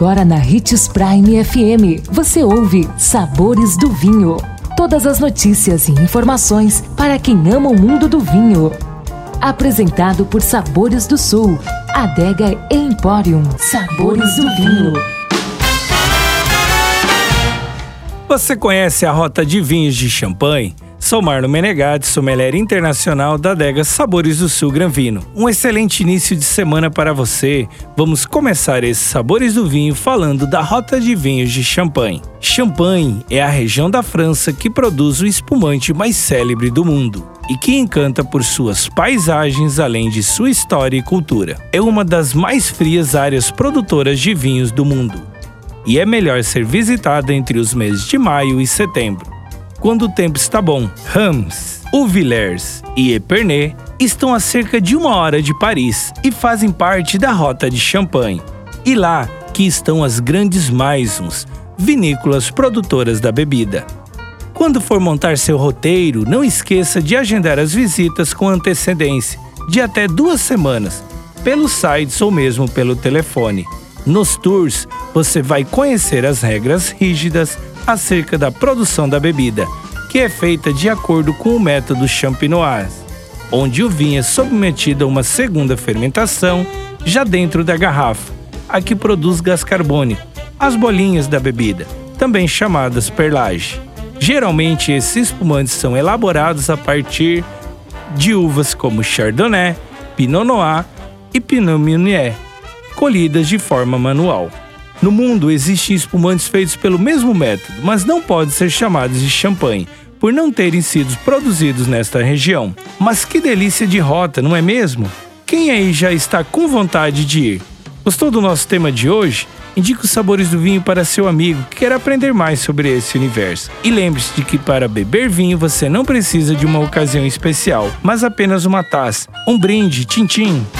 Agora na Ritz Prime FM, você ouve Sabores do Vinho. Todas as notícias e informações para quem ama o mundo do vinho. Apresentado por Sabores do Sul, Adega Emporium. Sabores do Vinho. Você conhece a rota de vinhos de champanhe? Sou Marlon Menegatti, sommelier internacional da adega Sabores do Sul Granvino. Um excelente início de semana para você. Vamos começar esses Sabores do Vinho falando da rota de vinhos de Champagne. Champagne é a região da França que produz o espumante mais célebre do mundo e que encanta por suas paisagens além de sua história e cultura. É uma das mais frias áreas produtoras de vinhos do mundo e é melhor ser visitada entre os meses de maio e setembro quando o tempo está bom. Rams, Uvillers e Epernay estão a cerca de uma hora de Paris e fazem parte da rota de Champagne. E lá que estão as grandes maisons, vinícolas produtoras da bebida. Quando for montar seu roteiro, não esqueça de agendar as visitas com antecedência, de até duas semanas, pelos sites ou mesmo pelo telefone. Nos tours, você vai conhecer as regras rígidas acerca da produção da bebida, que é feita de acordo com o método Champenoise, onde o vinho é submetido a uma segunda fermentação já dentro da garrafa, a que produz gás carbônico, as bolinhas da bebida, também chamadas perlage. Geralmente esses espumantes são elaborados a partir de uvas como Chardonnay, Pinot Noir e Pinot Meunier, colhidas de forma manual. No mundo existem espumantes feitos pelo mesmo método, mas não podem ser chamados de champanhe, por não terem sido produzidos nesta região. Mas que delícia de rota, não é mesmo? Quem aí já está com vontade de ir? Gostou do nosso tema de hoje? Indique os sabores do vinho para seu amigo que quer aprender mais sobre esse universo. E lembre-se de que para beber vinho você não precisa de uma ocasião especial, mas apenas uma taça. Um brinde, tchim-tchim!